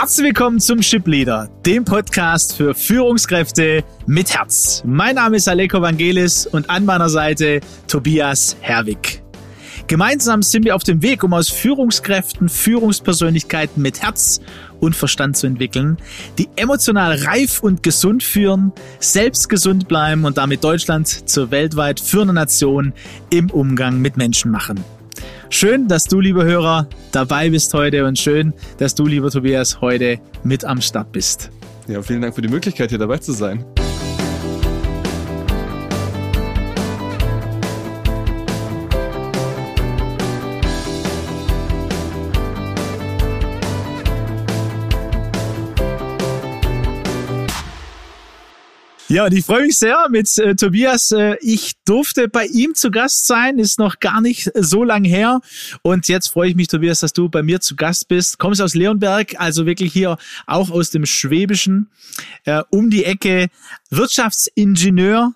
Herzlich willkommen zum Ship Leader, dem Podcast für Führungskräfte mit Herz. Mein Name ist Aleko Vangelis und an meiner Seite Tobias Herwig. Gemeinsam sind wir auf dem Weg, um aus Führungskräften Führungspersönlichkeiten mit Herz und Verstand zu entwickeln, die emotional reif und gesund führen, selbst gesund bleiben und damit Deutschland zur weltweit führenden Nation im Umgang mit Menschen machen. Schön, dass du, lieber Hörer, dabei bist heute und schön, dass du, lieber Tobias, heute mit am Start bist. Ja, vielen Dank für die Möglichkeit, hier dabei zu sein. Ja, und ich freue mich sehr mit äh, Tobias. Äh, ich durfte bei ihm zu Gast sein, ist noch gar nicht so lang her. Und jetzt freue ich mich, Tobias, dass du bei mir zu Gast bist. Kommst aus Leonberg, also wirklich hier auch aus dem Schwäbischen, äh, um die Ecke Wirtschaftsingenieur,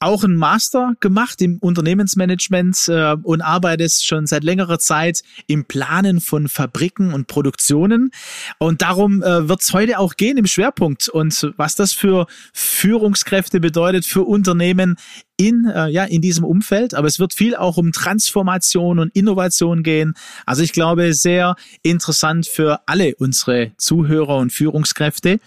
auch einen Master gemacht im Unternehmensmanagement äh, und arbeitest schon seit längerer Zeit im Planen von Fabriken und Produktionen. Und darum äh, wird es heute auch gehen im Schwerpunkt und was das für Führungskräfte bedeutet für Unternehmen in, äh, ja, in diesem Umfeld. Aber es wird viel auch um Transformation und Innovation gehen. Also ich glaube, sehr interessant für alle unsere Zuhörer und Führungskräfte.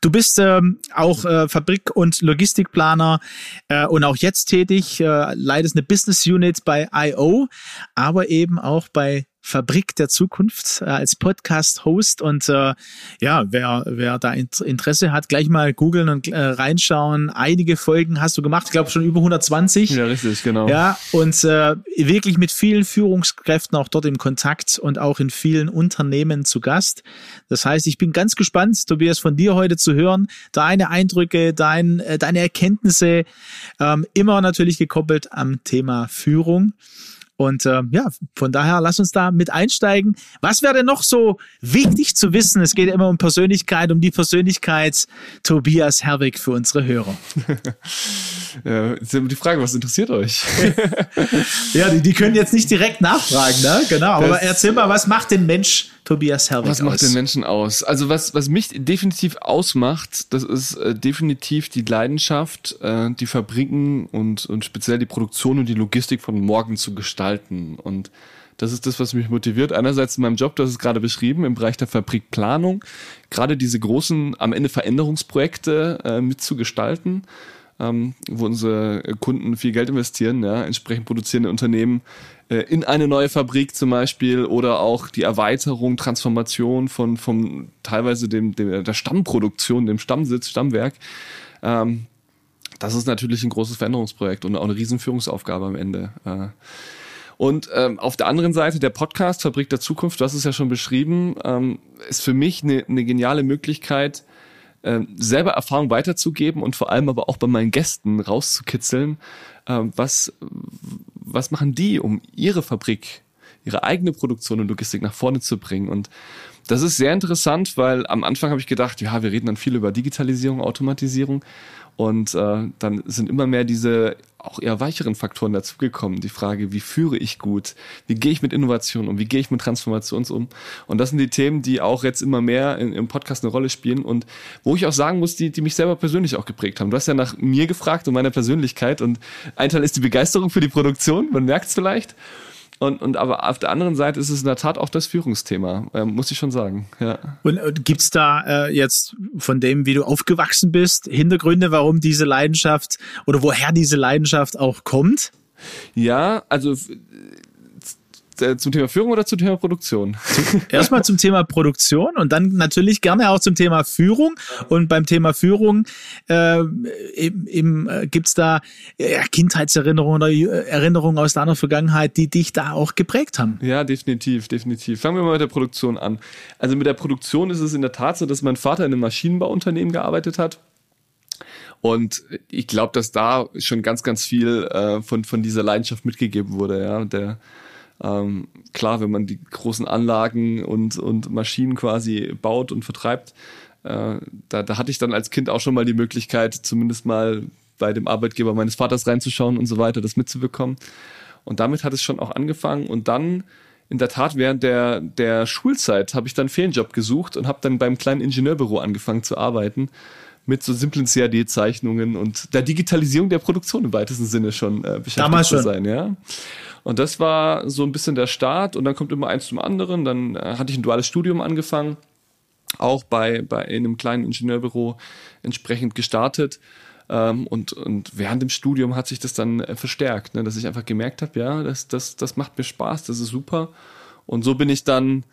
Du bist ähm, auch äh, Fabrik- und Logistikplaner äh, und auch jetzt tätig, äh, leitest eine Business Unit bei IO, aber eben auch bei Fabrik der Zukunft äh, als Podcast-Host. Und äh, ja, wer, wer da Interesse hat, gleich mal googeln und äh, reinschauen. Einige Folgen hast du gemacht, ich glaube schon über 120. Ja, richtig, genau. Ja, und äh, wirklich mit vielen Führungskräften auch dort im Kontakt und auch in vielen Unternehmen zu Gast. Das heißt, ich bin ganz gespannt, Tobias, von dir heute zu hören, deine Eindrücke, dein, äh, deine Erkenntnisse, ähm, immer natürlich gekoppelt am Thema Führung. Und äh, ja, von daher lass uns da mit einsteigen. Was wäre denn noch so wichtig zu wissen? Es geht immer um Persönlichkeit, um die Persönlichkeit Tobias Herwig für unsere Hörer. ja, ist immer die Frage, was interessiert euch? ja, die, die können jetzt nicht direkt nachfragen, ne? Genau. Aber das, erzähl mal, was macht den Mensch Tobias Herwig Was macht aus? den Menschen aus? Also was, was mich definitiv ausmacht, das ist äh, definitiv die Leidenschaft, äh, die Fabriken und, und speziell die Produktion und die Logistik von morgen zu gestalten. Und das ist das, was mich motiviert. Einerseits in meinem Job, das ist gerade beschrieben, im Bereich der Fabrikplanung, gerade diese großen, am Ende Veränderungsprojekte äh, mitzugestalten ähm, wo unsere Kunden viel Geld investieren, ja, entsprechend produzierende Unternehmen in eine neue Fabrik zum Beispiel oder auch die Erweiterung, Transformation von, von teilweise dem, dem der Stammproduktion, dem Stammsitz, Stammwerk. Ähm, das ist natürlich ein großes Veränderungsprojekt und auch eine Riesenführungsaufgabe am Ende. Äh, und ähm, auf der anderen Seite der Podcast Fabrik der Zukunft, du hast es ja schon beschrieben, ähm, ist für mich eine, eine geniale Möglichkeit, äh, selber Erfahrung weiterzugeben und vor allem aber auch bei meinen Gästen rauszukitzeln, äh, was, was machen die, um ihre Fabrik, ihre eigene Produktion und Logistik nach vorne zu bringen. Und das ist sehr interessant, weil am Anfang habe ich gedacht, ja, wir reden dann viel über Digitalisierung, Automatisierung. Und äh, dann sind immer mehr diese auch eher weicheren Faktoren dazugekommen. Die Frage, wie führe ich gut? Wie gehe ich mit Innovation um? Wie gehe ich mit Transformations um? Und das sind die Themen, die auch jetzt immer mehr in, im Podcast eine Rolle spielen und wo ich auch sagen muss, die, die mich selber persönlich auch geprägt haben. Du hast ja nach mir gefragt und meiner Persönlichkeit und ein Teil ist die Begeisterung für die Produktion, man merkt es vielleicht. Und, und aber auf der anderen Seite ist es in der Tat auch das Führungsthema, äh, muss ich schon sagen. Ja. Und, und gibt's da äh, jetzt von dem, wie du aufgewachsen bist, Hintergründe, warum diese Leidenschaft oder woher diese Leidenschaft auch kommt? Ja, also äh, zum Thema Führung oder zum Thema Produktion? Erstmal zum Thema Produktion und dann natürlich gerne auch zum Thema Führung. Und beim Thema Führung äh, eben, eben, äh, gibt's da ja, Kindheitserinnerungen oder äh, Erinnerungen aus deiner Vergangenheit, die dich da auch geprägt haben. Ja, definitiv, definitiv. Fangen wir mal mit der Produktion an. Also mit der Produktion ist es in der Tat so, dass mein Vater in einem Maschinenbauunternehmen gearbeitet hat. Und ich glaube, dass da schon ganz, ganz viel äh, von, von dieser Leidenschaft mitgegeben wurde. Ja, der ähm, klar, wenn man die großen Anlagen und, und Maschinen quasi baut und vertreibt, äh, da, da hatte ich dann als Kind auch schon mal die Möglichkeit, zumindest mal bei dem Arbeitgeber meines Vaters reinzuschauen und so weiter, das mitzubekommen. Und damit hat es schon auch angefangen. Und dann in der Tat während der, der Schulzeit habe ich dann einen Ferienjob gesucht und habe dann beim kleinen Ingenieurbüro angefangen zu arbeiten mit so simplen CAD-Zeichnungen und der Digitalisierung der Produktion im weitesten Sinne schon äh, beschäftigt Damals zu schon. sein, ja. Und das war so ein bisschen der Start und dann kommt immer eins zum anderen. Dann äh, hatte ich ein duales Studium angefangen, auch bei, bei einem kleinen Ingenieurbüro entsprechend gestartet. Ähm, und, und während dem Studium hat sich das dann äh, verstärkt, ne, dass ich einfach gemerkt habe, ja, das, das, das macht mir Spaß, das ist super. Und so bin ich dann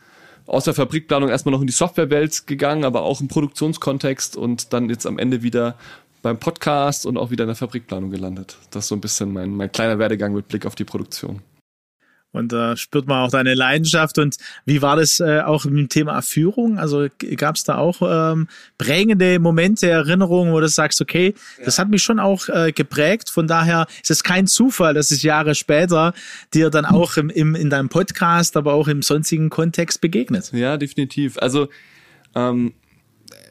aus der Fabrikplanung erstmal noch in die Softwarewelt gegangen, aber auch im Produktionskontext und dann jetzt am Ende wieder beim Podcast und auch wieder in der Fabrikplanung gelandet. Das ist so ein bisschen mein, mein kleiner Werdegang mit Blick auf die Produktion. Und da spürt man auch deine Leidenschaft. Und wie war das äh, auch mit dem Thema Führung? Also gab es da auch ähm, prägende Momente, Erinnerungen, wo du sagst, okay, ja. das hat mich schon auch äh, geprägt. Von daher ist es kein Zufall, dass es Jahre später dir dann auch im, im, in deinem Podcast, aber auch im sonstigen Kontext begegnet. Ja, definitiv. Also ähm,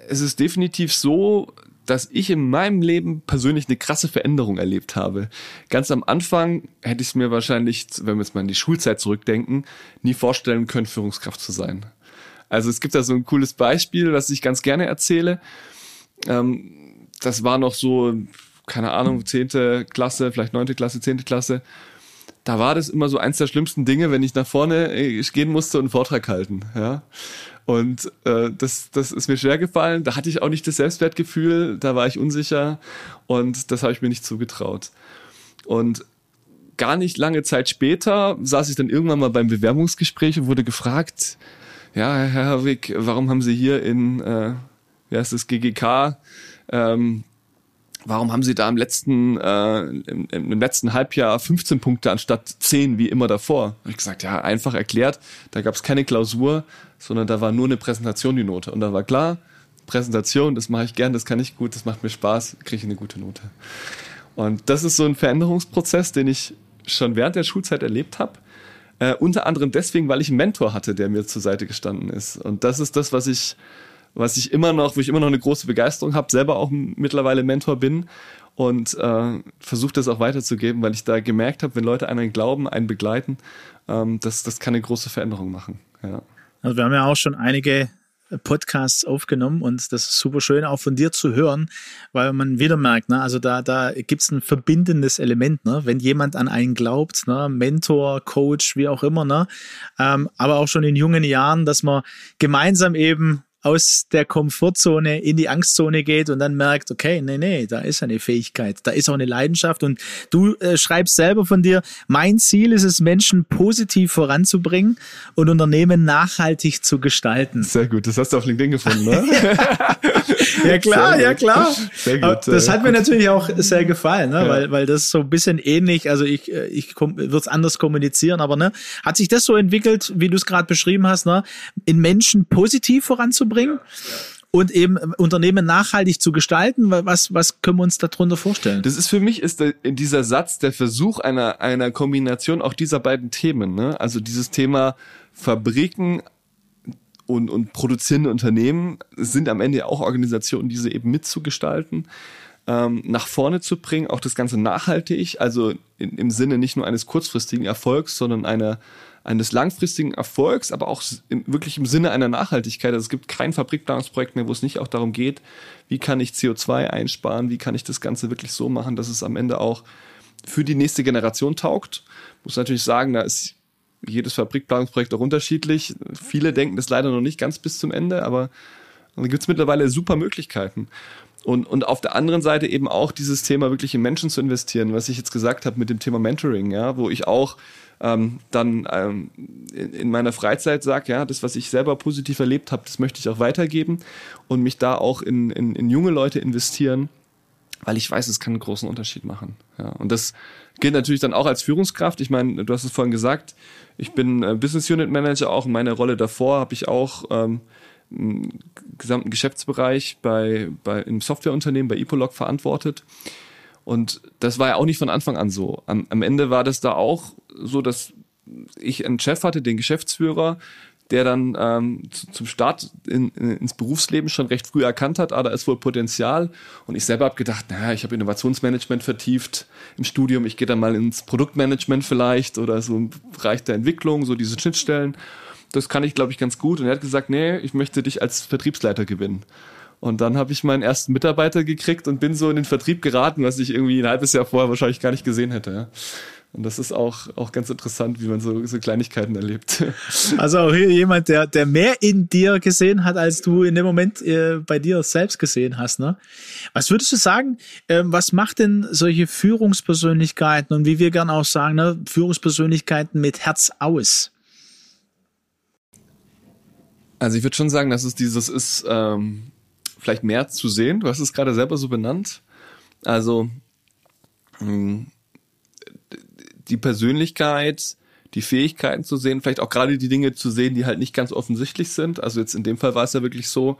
es ist definitiv so, dass ich in meinem Leben persönlich eine krasse Veränderung erlebt habe. Ganz am Anfang hätte ich es mir wahrscheinlich, wenn wir jetzt mal in die Schulzeit zurückdenken, nie vorstellen können, Führungskraft zu sein. Also es gibt da so ein cooles Beispiel, das ich ganz gerne erzähle. Ähm, das war noch so, keine Ahnung, zehnte Klasse, vielleicht neunte Klasse, zehnte Klasse. Da war das immer so eins der schlimmsten Dinge, wenn ich nach vorne äh, gehen musste und einen Vortrag halten. Ja. Und äh, das, das ist mir schwer gefallen. Da hatte ich auch nicht das Selbstwertgefühl, da war ich unsicher und das habe ich mir nicht zugetraut. Und gar nicht lange Zeit später saß ich dann irgendwann mal beim Bewerbungsgespräch und wurde gefragt, ja, Herr Herwig, warum haben Sie hier in, äh, wie heißt das, GGK, ähm, warum haben Sie da im letzten, äh, im, im, letzten Halbjahr 15 Punkte anstatt 10 wie immer davor? Hab ich gesagt, ja, einfach erklärt, da gab es keine Klausur, sondern da war nur eine Präsentation die Note. Und da war klar, Präsentation, das mache ich gern, das kann ich gut, das macht mir Spaß, kriege ich eine gute Note. Und das ist so ein Veränderungsprozess, den ich schon während der Schulzeit erlebt habe. Äh, unter anderem deswegen, weil ich einen Mentor hatte, der mir zur Seite gestanden ist. Und das ist das, was ich, was ich immer noch, wo ich immer noch eine große Begeisterung habe, selber auch mittlerweile Mentor bin und äh, versuche das auch weiterzugeben, weil ich da gemerkt habe, wenn Leute einen glauben, einen begleiten, ähm, das, das kann eine große Veränderung machen. Ja. Also wir haben ja auch schon einige Podcasts aufgenommen und das ist super schön auch von dir zu hören, weil man wieder merkt, ne, also da, da gibt es ein verbindendes Element, ne, wenn jemand an einen glaubt, ne, Mentor, Coach, wie auch immer, ne, ähm, aber auch schon in jungen Jahren, dass man gemeinsam eben aus der Komfortzone in die Angstzone geht und dann merkt, okay, nee, nee, da ist eine Fähigkeit, da ist auch eine Leidenschaft und du äh, schreibst selber von dir, mein Ziel ist es, Menschen positiv voranzubringen und Unternehmen nachhaltig zu gestalten. Sehr gut, das hast du auf LinkedIn gefunden, ne? ja klar, ja klar. Sehr gut. Das hat mir natürlich auch sehr gefallen, ne? Ja. weil, weil das so ein bisschen ähnlich, also ich, äh, ich würde es anders kommunizieren, aber ne, hat sich das so entwickelt, wie du es gerade beschrieben hast, ne, in Menschen positiv voranzubringen? Bringen. und eben Unternehmen nachhaltig zu gestalten. Was, was können wir uns darunter vorstellen? Das ist für mich ist dieser Satz der Versuch einer, einer Kombination auch dieser beiden Themen. Ne? Also dieses Thema Fabriken und, und produzierende Unternehmen sind am Ende auch Organisationen, diese eben mitzugestalten, ähm, nach vorne zu bringen, auch das Ganze nachhaltig, also im Sinne nicht nur eines kurzfristigen Erfolgs, sondern einer eines langfristigen Erfolgs, aber auch im, wirklich im Sinne einer Nachhaltigkeit. Also es gibt kein Fabrikplanungsprojekt mehr, wo es nicht auch darum geht, wie kann ich CO2 einsparen, wie kann ich das Ganze wirklich so machen, dass es am Ende auch für die nächste Generation taugt. Muss natürlich sagen, da ist jedes Fabrikplanungsprojekt auch unterschiedlich. Viele denken das leider noch nicht ganz bis zum Ende, aber da gibt es mittlerweile super Möglichkeiten. Und, und auf der anderen Seite eben auch dieses Thema wirklich in Menschen zu investieren, was ich jetzt gesagt habe mit dem Thema Mentoring, ja, wo ich auch ähm, dann ähm, in, in, meiner Freizeit sage, ja, das, was ich selber positiv erlebt habe, das möchte ich auch weitergeben und mich da auch in, in, in junge Leute investieren, weil ich weiß, es kann einen großen Unterschied machen. Ja, und das gilt natürlich dann auch als Führungskraft. Ich meine, du hast es vorhin gesagt, ich bin äh, Business Unit Manager auch. In meiner Rolle davor habe ich auch ähm, einen gesamten Geschäftsbereich bei, bei einem Softwareunternehmen bei Epolog verantwortet. Und das war ja auch nicht von Anfang an so. Am, am Ende war das da auch so, dass ich einen Chef hatte, den Geschäftsführer, der dann ähm, zu, zum Start in, in, ins Berufsleben schon recht früh erkannt hat, ah, da ist wohl Potenzial. Und ich selber habe gedacht, naja, ich habe Innovationsmanagement vertieft im Studium, ich gehe dann mal ins Produktmanagement vielleicht oder so im Bereich der Entwicklung, so diese Schnittstellen. Das kann ich, glaube ich, ganz gut. Und er hat gesagt, nee, ich möchte dich als Vertriebsleiter gewinnen. Und dann habe ich meinen ersten Mitarbeiter gekriegt und bin so in den Vertrieb geraten, was ich irgendwie ein halbes Jahr vorher wahrscheinlich gar nicht gesehen hätte. Ja. Und das ist auch, auch ganz interessant, wie man so, so Kleinigkeiten erlebt. Also auch hier jemand, der, der mehr in dir gesehen hat, als du in dem Moment äh, bei dir selbst gesehen hast. Ne? Was würdest du sagen, äh, was macht denn solche Führungspersönlichkeiten und wie wir gerne auch sagen, ne, Führungspersönlichkeiten mit Herz aus? Also ich würde schon sagen, dass es dieses ist, ähm, vielleicht mehr zu sehen. Du hast es gerade selber so benannt. Also mh, hm, die Persönlichkeit, die Fähigkeiten zu sehen, vielleicht auch gerade die Dinge zu sehen, die halt nicht ganz offensichtlich sind. Also jetzt in dem Fall war es ja wirklich so,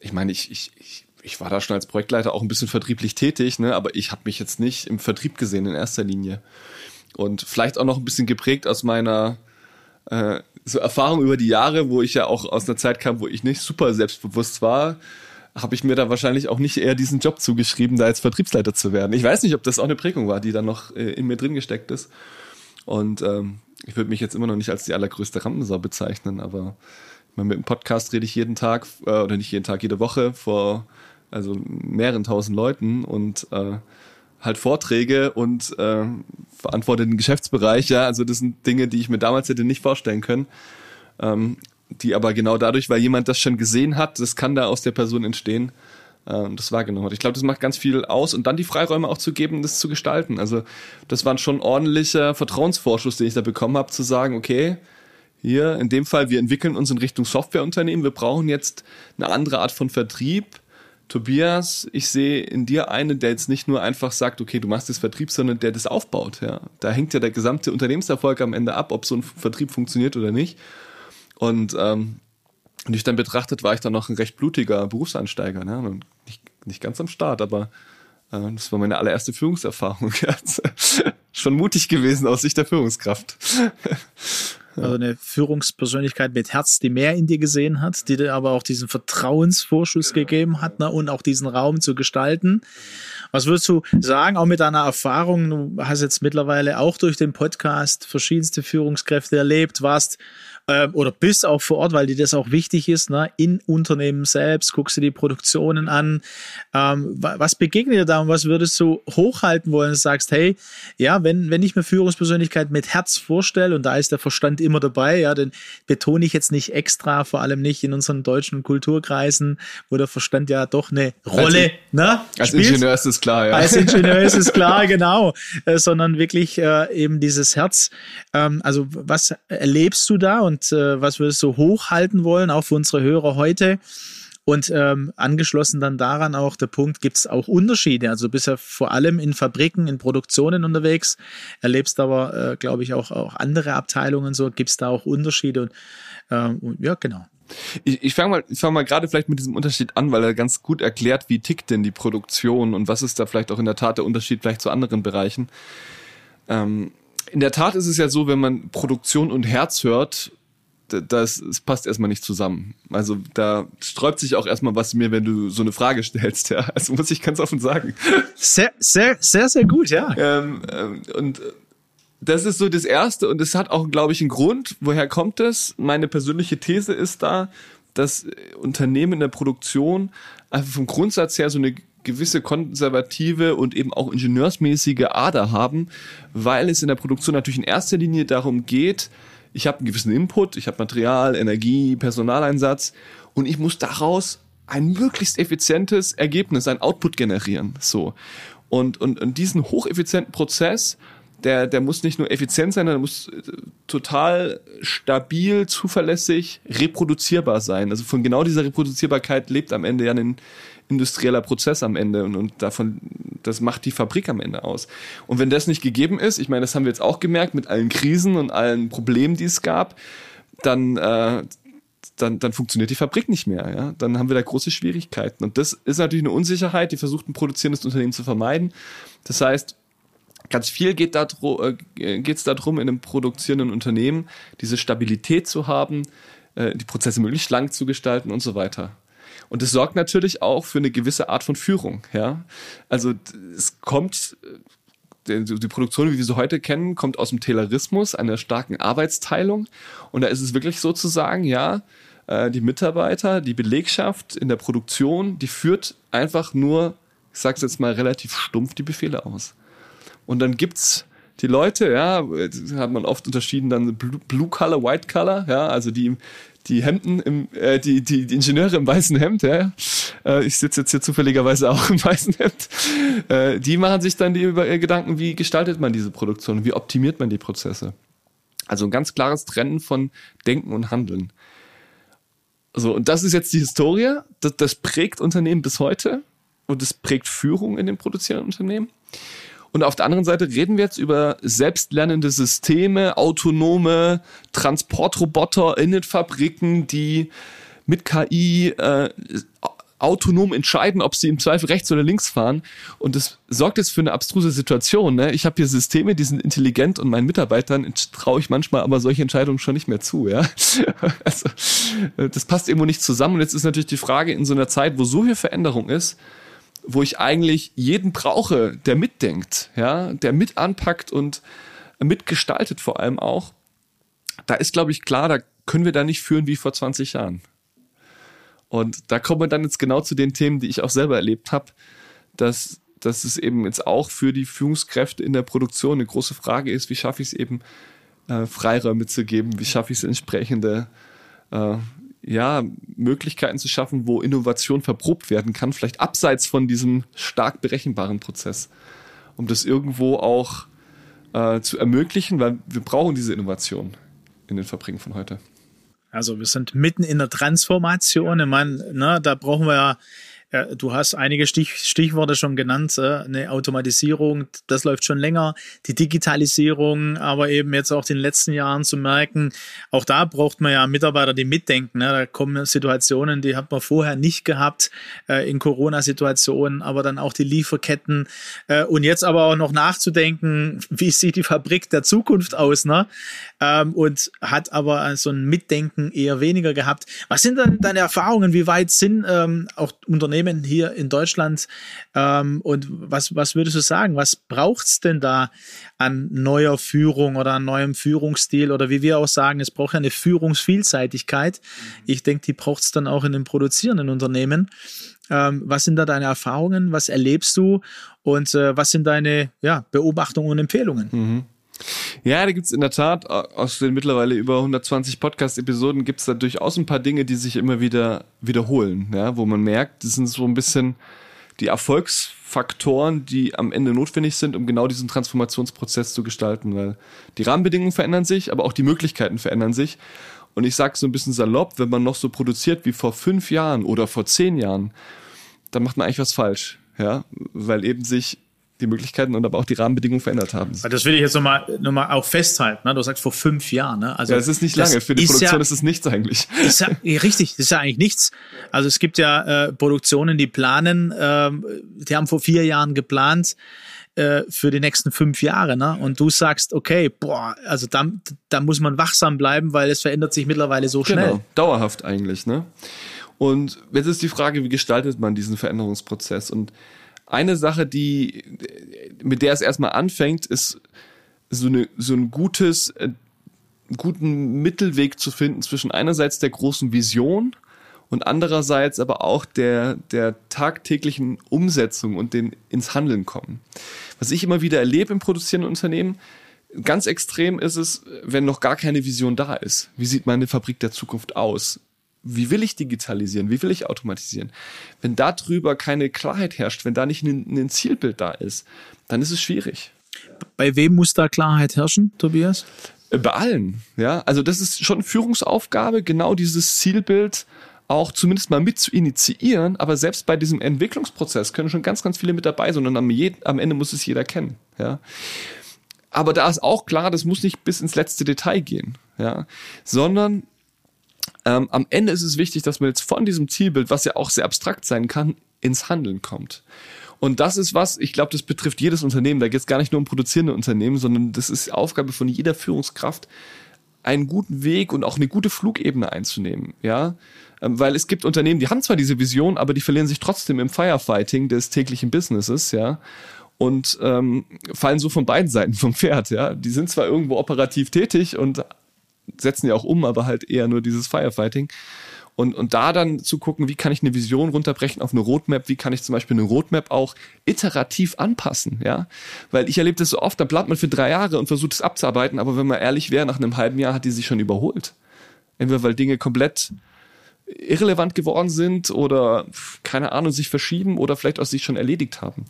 ich meine, ich, ich, ich, ich war da schon als Projektleiter auch ein bisschen vertrieblich tätig, ne? aber ich habe mich jetzt nicht im Vertrieb gesehen in erster Linie. Und vielleicht auch noch ein bisschen geprägt aus meiner äh, so Erfahrung über die Jahre, wo ich ja auch aus einer Zeit kam, wo ich nicht super selbstbewusst war, habe ich mir da wahrscheinlich auch nicht eher diesen Job zugeschrieben, da als Vertriebsleiter zu werden. Ich weiß nicht, ob das auch eine Prägung war, die da noch äh, in mir drin gesteckt ist. Und ähm, ich würde mich jetzt immer noch nicht als die allergrößte Rampensau bezeichnen, aber ich meine, mit dem Podcast rede ich jeden Tag, äh, oder nicht jeden Tag, jede Woche vor also mehreren tausend Leuten und äh, halt Vorträge und äh, verantworte den Geschäftsbereich, ja, also das sind Dinge, die ich mir damals hätte nicht vorstellen können. Ähm, die aber genau dadurch, weil jemand das schon gesehen hat, das kann da aus der Person entstehen, ähm, das wahrgenommen hat. Ich glaube, das macht ganz viel aus und dann die Freiräume auch zu geben, das zu gestalten. Also das war schon ordentlicher Vertrauensvorschuss, den ich da bekommen habe, zu sagen, okay, hier in dem Fall, wir entwickeln uns in Richtung Softwareunternehmen, wir brauchen jetzt eine andere Art von Vertrieb. Tobias, ich sehe in dir einen, der jetzt nicht nur einfach sagt, okay, du machst das Vertrieb, sondern der das aufbaut. Ja. Da hängt ja der gesamte Unternehmenserfolg am Ende ab, ob so ein Vertrieb funktioniert oder nicht. Und ähm, ich dann betrachtet, war ich dann noch ein recht blutiger Berufseinsteiger. Ne? Nicht, nicht ganz am Start, aber äh, das war meine allererste Führungserfahrung. Schon mutig gewesen aus Sicht der Führungskraft. Also eine Führungspersönlichkeit mit Herz, die mehr in dir gesehen hat, die dir aber auch diesen Vertrauensvorschuss gegeben hat ne, und auch diesen Raum zu gestalten. Was würdest du sagen, auch mit deiner Erfahrung? Du hast jetzt mittlerweile auch durch den Podcast verschiedenste Führungskräfte erlebt, warst äh, oder bist auch vor Ort, weil dir das auch wichtig ist, ne? in Unternehmen selbst, guckst du die Produktionen an. Ähm, was begegnet dir da und was würdest du hochhalten wollen? Du sagst, hey, ja, wenn, wenn ich mir Führungspersönlichkeit mit Herz vorstelle und da ist der Verstand immer dabei, ja, dann betone ich jetzt nicht extra, vor allem nicht in unseren deutschen Kulturkreisen, wo der Verstand ja doch eine Rolle, als, ne? Als spielt. Ingenieur ist es klar, ja. Als Ingenieur ist es klar, genau, äh, sondern wirklich äh, eben dieses Herz. Ähm, also was erlebst du da und äh, was wir so hochhalten wollen, auch für unsere Hörer heute. Und ähm, angeschlossen dann daran auch der Punkt, gibt es auch Unterschiede. Also bist ja vor allem in Fabriken, in Produktionen unterwegs, erlebst aber, äh, glaube ich, auch, auch andere Abteilungen so, gibt es da auch Unterschiede und, ähm, und ja, genau. Ich, ich fange mal, ich fang mal gerade vielleicht mit diesem Unterschied an, weil er ganz gut erklärt, wie tickt denn die Produktion und was ist da vielleicht auch in der Tat der Unterschied vielleicht zu anderen Bereichen. Ähm, in der Tat ist es ja so, wenn man Produktion und Herz hört, das, das passt erstmal nicht zusammen. Also da sträubt sich auch erstmal was mir, wenn du so eine Frage stellst, ja. Also muss ich ganz offen sagen. Sehr, sehr, sehr, sehr gut, ja. Ähm, ähm, und das ist so das Erste und es hat auch, glaube ich, einen Grund. Woher kommt es? Meine persönliche These ist da, dass Unternehmen in der Produktion einfach vom Grundsatz her so eine gewisse konservative und eben auch ingenieursmäßige Ader haben, weil es in der Produktion natürlich in erster Linie darum geht, ich habe einen gewissen Input, ich habe Material, Energie, Personaleinsatz und ich muss daraus ein möglichst effizientes Ergebnis, ein Output generieren. So. Und, und, und diesen hocheffizienten Prozess, der, der muss nicht nur effizient sein, der muss äh, total stabil, zuverlässig, reproduzierbar sein. Also von genau dieser Reproduzierbarkeit lebt am Ende ja ein, industrieller Prozess am Ende und, und davon, das macht die Fabrik am Ende aus. Und wenn das nicht gegeben ist, ich meine, das haben wir jetzt auch gemerkt mit allen Krisen und allen Problemen, die es gab, dann, äh, dann, dann funktioniert die Fabrik nicht mehr. Ja? Dann haben wir da große Schwierigkeiten. Und das ist natürlich eine Unsicherheit, die versucht ein produzierendes Unternehmen zu vermeiden. Das heißt, Ganz viel geht es äh, darum, in einem produzierenden Unternehmen diese Stabilität zu haben, äh, die Prozesse möglichst lang zu gestalten und so weiter. Und es sorgt natürlich auch für eine gewisse Art von Führung. Ja? Also es kommt, äh, die Produktion, wie wir sie heute kennen, kommt aus dem Taylorismus, einer starken Arbeitsteilung. Und da ist es wirklich sozusagen, ja, die Mitarbeiter, die Belegschaft in der Produktion, die führt einfach nur, ich sage es jetzt mal relativ stumpf, die Befehle aus. Und dann gibt's die Leute, ja, hat man oft unterschieden dann Blue Color, White Color, ja, also die die Hemden im, äh, die, die, die Ingenieure im weißen Hemd, ja, äh, ich sitze jetzt hier zufälligerweise auch im weißen Hemd, äh, die machen sich dann die über, äh, Gedanken, wie gestaltet man diese Produktion, wie optimiert man die Prozesse. Also ein ganz klares Trennen von Denken und Handeln. So, und das ist jetzt die Historie, das, das prägt Unternehmen bis heute und das prägt Führung in den produzierenden Unternehmen. Und auf der anderen Seite reden wir jetzt über selbstlernende Systeme, autonome Transportroboter in den Fabriken, die mit KI äh, autonom entscheiden, ob sie im Zweifel rechts oder links fahren. Und das sorgt jetzt für eine abstruse Situation. Ne? Ich habe hier Systeme, die sind intelligent und meinen Mitarbeitern traue ich manchmal aber solche Entscheidungen schon nicht mehr zu. Ja? also, äh, das passt irgendwo nicht zusammen. Und jetzt ist natürlich die Frage in so einer Zeit, wo so viel Veränderung ist, wo ich eigentlich jeden brauche, der mitdenkt, ja, der mit anpackt und mitgestaltet vor allem auch. Da ist, glaube ich, klar, da können wir da nicht führen wie vor 20 Jahren. Und da kommen wir dann jetzt genau zu den Themen, die ich auch selber erlebt habe, dass, dass es eben jetzt auch für die Führungskräfte in der Produktion eine große Frage ist, wie schaffe ich es eben, äh, Freiräume zu geben, wie schaffe ich es entsprechende äh, ja, Möglichkeiten zu schaffen, wo Innovation verprobt werden kann, vielleicht abseits von diesem stark berechenbaren Prozess, um das irgendwo auch äh, zu ermöglichen, weil wir brauchen diese Innovation in den Fabriken von heute. Also wir sind mitten in der Transformation. Ich meine, ne, da brauchen wir ja Du hast einige Stich, Stichworte schon genannt. Äh, eine Automatisierung, das läuft schon länger. Die Digitalisierung, aber eben jetzt auch in den letzten Jahren zu merken, auch da braucht man ja Mitarbeiter, die mitdenken. Ne? Da kommen Situationen, die hat man vorher nicht gehabt äh, in Corona-Situationen, aber dann auch die Lieferketten. Äh, und jetzt aber auch noch nachzudenken, wie sieht die Fabrik der Zukunft aus? Ne? Ähm, und hat aber so ein Mitdenken eher weniger gehabt. Was sind dann deine Erfahrungen? Wie weit sind ähm, auch Unternehmen Unternehmen hier in Deutschland. Ähm, und was, was würdest du sagen? Was braucht es denn da an neuer Führung oder an neuem Führungsstil? Oder wie wir auch sagen, es braucht ja eine Führungsvielseitigkeit. Mhm. Ich denke, die braucht es dann auch in den produzierenden Unternehmen. Ähm, was sind da deine Erfahrungen? Was erlebst du? Und äh, was sind deine ja, Beobachtungen und Empfehlungen? Mhm. Ja, da gibt's in der Tat aus den mittlerweile über 120 Podcast-Episoden gibt's da durchaus ein paar Dinge, die sich immer wieder wiederholen, ja, wo man merkt, das sind so ein bisschen die Erfolgsfaktoren, die am Ende notwendig sind, um genau diesen Transformationsprozess zu gestalten, weil die Rahmenbedingungen verändern sich, aber auch die Möglichkeiten verändern sich. Und ich sage so ein bisschen salopp, wenn man noch so produziert wie vor fünf Jahren oder vor zehn Jahren, dann macht man eigentlich was falsch, ja, weil eben sich die Möglichkeiten und aber auch die Rahmenbedingungen verändert haben. Das will ich jetzt nochmal noch mal auch festhalten. Ne? Du sagst vor fünf Jahren. Ne? Also ja, es ist nicht lange. Für die Produktion ja, ist es nichts eigentlich. Ist ja, richtig, das ist ja eigentlich nichts. Also es gibt ja äh, Produktionen, die planen, äh, die haben vor vier Jahren geplant äh, für die nächsten fünf Jahre. Ne? Und du sagst, okay, boah, also da, da muss man wachsam bleiben, weil es verändert sich mittlerweile so schnell. Genau, dauerhaft eigentlich. Ne? Und jetzt ist die Frage, wie gestaltet man diesen Veränderungsprozess? Und eine Sache, die, mit der es erstmal anfängt, ist so, eine, so ein gutes, äh, guten Mittelweg zu finden zwischen einerseits der großen Vision und andererseits aber auch der, der tagtäglichen Umsetzung und den ins Handeln kommen. Was ich immer wieder erlebe im produzierenden Unternehmen, ganz extrem ist es, wenn noch gar keine Vision da ist. Wie sieht meine Fabrik der Zukunft aus? Wie will ich digitalisieren, wie will ich automatisieren? Wenn darüber keine Klarheit herrscht, wenn da nicht ein, ein Zielbild da ist, dann ist es schwierig. Bei wem muss da Klarheit herrschen, Tobias? Äh, bei allen, ja. Also das ist schon Führungsaufgabe, genau dieses Zielbild auch zumindest mal mit zu initiieren, aber selbst bei diesem Entwicklungsprozess können schon ganz, ganz viele mit dabei sein und am, am Ende muss es jeder kennen, ja. Aber da ist auch klar, das muss nicht bis ins letzte Detail gehen, ja, sondern ähm, am Ende ist es wichtig, dass man jetzt von diesem Zielbild, was ja auch sehr abstrakt sein kann, ins Handeln kommt. Und das ist was, ich glaube, das betrifft jedes Unternehmen. Da geht es gar nicht nur um produzierende Unternehmen, sondern das ist Aufgabe von jeder Führungskraft, einen guten Weg und auch eine gute Flugebene einzunehmen, ja. Ähm, weil es gibt Unternehmen, die haben zwar diese Vision, aber die verlieren sich trotzdem im Firefighting des täglichen Businesses, ja. Und ähm, fallen so von beiden Seiten vom Pferd, ja. Die sind zwar irgendwo operativ tätig und setzen ja auch um, aber halt eher nur dieses Firefighting. Und, und da dann zu gucken, wie kann ich eine Vision runterbrechen auf eine Roadmap, wie kann ich zum Beispiel eine Roadmap auch iterativ anpassen, ja. Weil ich erlebe das so oft, da plant man für drei Jahre und versucht es abzuarbeiten, aber wenn man ehrlich wäre, nach einem halben Jahr hat die sich schon überholt. Entweder weil Dinge komplett irrelevant geworden sind oder keine Ahnung, sich verschieben oder vielleicht auch sich schon erledigt haben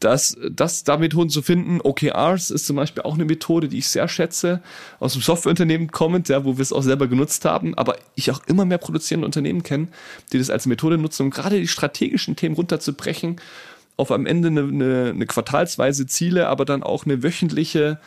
das, das da Methoden zu finden. OKRs ist zum Beispiel auch eine Methode, die ich sehr schätze, aus dem Softwareunternehmen kommend, ja, wo wir es auch selber genutzt haben, aber ich auch immer mehr produzierende Unternehmen kenne, die das als Methode nutzen, um gerade die strategischen Themen runterzubrechen, auf am Ende eine, eine, eine quartalsweise Ziele, aber dann auch eine wöchentliche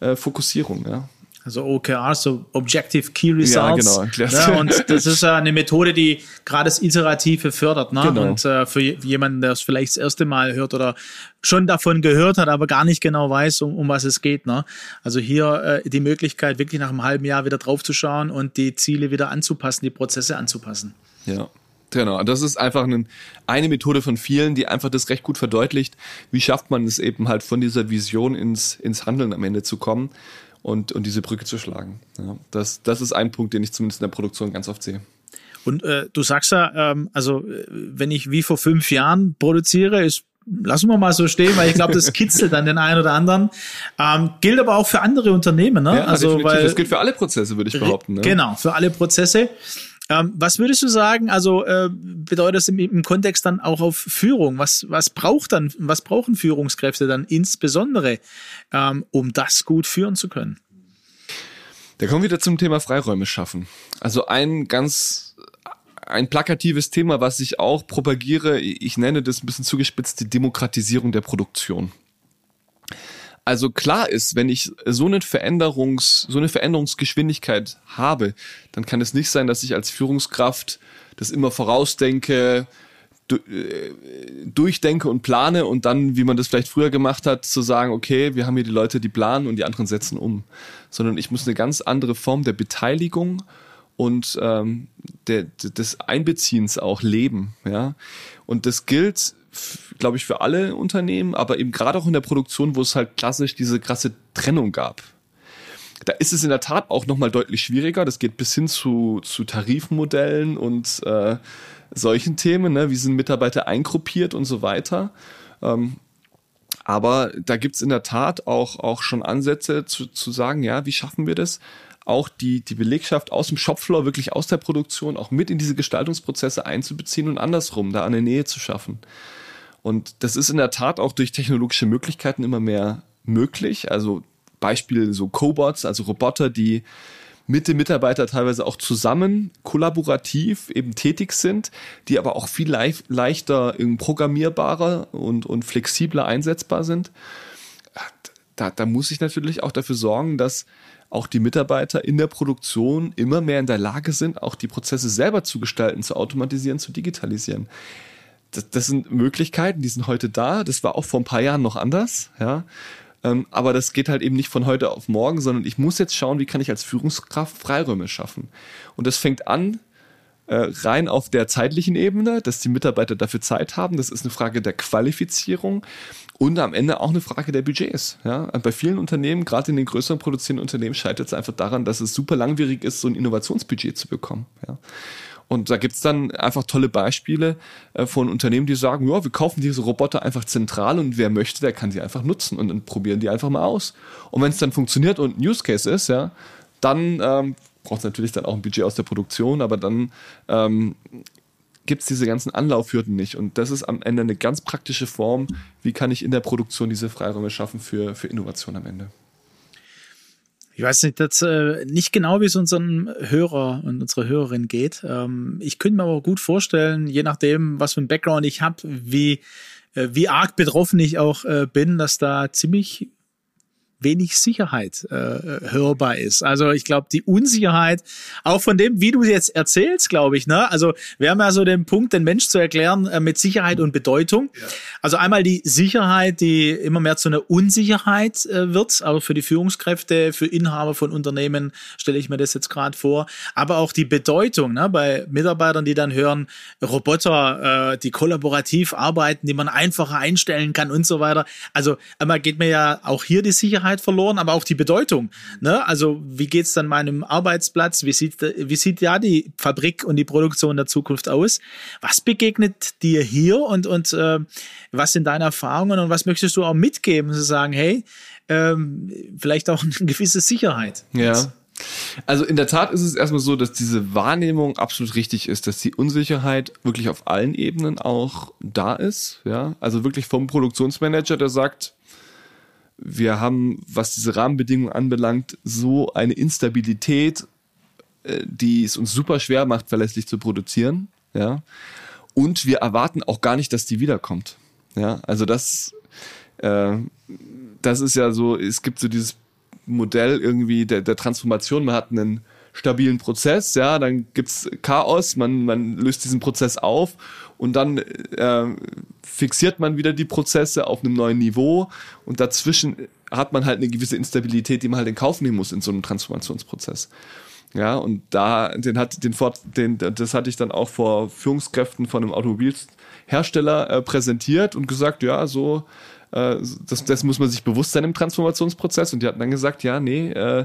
äh, Fokussierung. Ja. Also OKR, so Objective Key Results. Ja, genau. Ne? Und das ist eine Methode, die gerade das Iterative fördert. Ne? Genau. Und äh, für jemanden, der es vielleicht das erste Mal hört oder schon davon gehört hat, aber gar nicht genau weiß, um, um was es geht. Ne? Also hier äh, die Möglichkeit, wirklich nach einem halben Jahr wieder draufzuschauen und die Ziele wieder anzupassen, die Prozesse anzupassen. Ja. Genau, das ist einfach ein, eine Methode von vielen, die einfach das recht gut verdeutlicht. Wie schafft man es eben halt von dieser Vision ins, ins Handeln am Ende zu kommen? Und, und diese Brücke zu schlagen. Ja, das, das ist ein Punkt, den ich zumindest in der Produktion ganz oft sehe. Und äh, du sagst ja, ähm, also äh, wenn ich wie vor fünf Jahren produziere, ist lassen wir mal so stehen, weil ich glaube, das kitzelt dann den einen oder anderen. Ähm, gilt aber auch für andere Unternehmen, ne? Ja, also weil das gilt für alle Prozesse, würde ich behaupten. Ne? Genau, für alle Prozesse. Ähm, was würdest du sagen? Also äh, bedeutet das im, im, Kontext dann auch auf Führung? Was was braucht dann? Was brauchen Führungskräfte dann insbesondere, ähm, um das gut führen zu können? Da kommen wir wieder zum Thema Freiräume schaffen. Also ein ganz ein plakatives Thema, was ich auch propagiere. Ich nenne das ein bisschen zugespitzt die Demokratisierung der Produktion. Also klar ist, wenn ich so eine Veränderungs, so eine Veränderungsgeschwindigkeit habe, dann kann es nicht sein, dass ich als Führungskraft das immer vorausdenke, äh, durchdenke und plane und dann, wie man das vielleicht früher gemacht hat, zu sagen, okay, wir haben hier die Leute, die planen und die anderen setzen um. Sondern ich muss eine ganz andere Form der Beteiligung und ähm, der, des Einbeziehens auch leben. Ja? Und das gilt glaube ich, für alle Unternehmen, aber eben gerade auch in der Produktion, wo es halt klassisch diese krasse Trennung gab. Da ist es in der Tat auch nochmal deutlich schwieriger. Das geht bis hin zu, zu Tarifmodellen und äh, solchen Themen, ne? wie sind Mitarbeiter eingruppiert und so weiter. Ähm, aber da gibt's in der Tat auch, auch schon Ansätze zu, zu sagen, ja, wie schaffen wir das? auch die, die Belegschaft aus dem Shopfloor, wirklich aus der Produktion, auch mit in diese Gestaltungsprozesse einzubeziehen und andersrum, da eine Nähe zu schaffen. Und das ist in der Tat auch durch technologische Möglichkeiten immer mehr möglich. Also Beispiel so Cobots, also Roboter, die mit dem Mitarbeiter teilweise auch zusammen kollaborativ eben tätig sind, die aber auch viel leicht, leichter programmierbarer und, und flexibler einsetzbar sind. Da, da muss ich natürlich auch dafür sorgen, dass auch die Mitarbeiter in der Produktion immer mehr in der Lage sind, auch die Prozesse selber zu gestalten, zu automatisieren, zu digitalisieren das, das sind Möglichkeiten, die sind heute da. Das war auch vor ein paar Jahren noch anders, ja. Ähm, aber das geht halt eben nicht von heute auf morgen, sondern ich muss jetzt schauen, wie kann ich als Führungskraft Freiräume schaffen. Und das fängt an äh, rein auf der zeitlichen Ebene, dass die Mitarbeiter dafür Zeit haben. Das ist eine Frage der Qualifizierung und am Ende auch eine Frage der Budgets. Ja? Bei vielen Unternehmen, gerade in den größeren produzierenden Unternehmen, scheitert es einfach daran, dass es super langwierig ist, so ein Innovationsbudget zu bekommen. Ja? Und da gibt's dann einfach tolle Beispiele äh, von Unternehmen, die sagen, ja, wir kaufen diese Roboter einfach zentral und wer möchte, der kann sie einfach nutzen und dann probieren die einfach mal aus. Und wenn es dann funktioniert und ein Use Case ist, ja, dann ähm, braucht es natürlich dann auch ein Budget aus der Produktion, aber dann ähm, gibt es diese ganzen Anlaufhürden nicht. Und das ist am Ende eine ganz praktische Form, wie kann ich in der Produktion diese Freiräume schaffen für, für Innovation am Ende ich weiß nicht, das, äh, nicht genau, wie es unseren Hörer und unsere Hörerin geht. Ähm, ich könnte mir aber gut vorstellen, je nachdem, was für ein Background ich habe, wie, äh, wie arg betroffen ich auch äh, bin, dass da ziemlich wenig Sicherheit äh, hörbar ist. Also ich glaube, die Unsicherheit, auch von dem, wie du jetzt erzählst, glaube ich, ne? Also wir haben ja so den Punkt, den Mensch zu erklären äh, mit Sicherheit und Bedeutung. Ja. Also einmal die Sicherheit, die immer mehr zu einer Unsicherheit äh, wird, aber für die Führungskräfte, für Inhaber von Unternehmen stelle ich mir das jetzt gerade vor. Aber auch die Bedeutung, ne? bei Mitarbeitern, die dann hören, Roboter, äh, die kollaborativ arbeiten, die man einfacher einstellen kann und so weiter. Also einmal geht mir ja auch hier die Sicherheit Sicherheit verloren, aber auch die Bedeutung. Ne? Also wie geht's dann meinem Arbeitsplatz? Wie sieht, wie sieht ja die Fabrik und die Produktion der Zukunft aus? Was begegnet dir hier und, und äh, was sind deine Erfahrungen und was möchtest du auch mitgeben, zu sagen, hey, ähm, vielleicht auch eine gewisse Sicherheit. Ja. Also in der Tat ist es erstmal so, dass diese Wahrnehmung absolut richtig ist, dass die Unsicherheit wirklich auf allen Ebenen auch da ist. Ja, also wirklich vom Produktionsmanager, der sagt, wir haben, was diese Rahmenbedingungen anbelangt, so eine Instabilität, äh, die es uns super schwer macht, verlässlich zu produzieren. Ja. Und wir erwarten auch gar nicht, dass die wiederkommt. Ja, also das, äh, das ist ja so, es gibt so dieses Modell irgendwie der, der Transformation. Man hat einen stabilen Prozess, ja, dann gibt's Chaos, man, man löst diesen Prozess auf und dann äh, fixiert man wieder die Prozesse auf einem neuen Niveau und dazwischen hat man halt eine gewisse Instabilität, die man halt in Kauf nehmen muss in so einem Transformationsprozess. Ja, und da, den hat, den Fort, den, das hatte ich dann auch vor Führungskräften von einem Automobilhersteller äh, präsentiert und gesagt, ja, so, äh, das, das muss man sich bewusst sein im Transformationsprozess. Und die hatten dann gesagt, ja, nee, äh,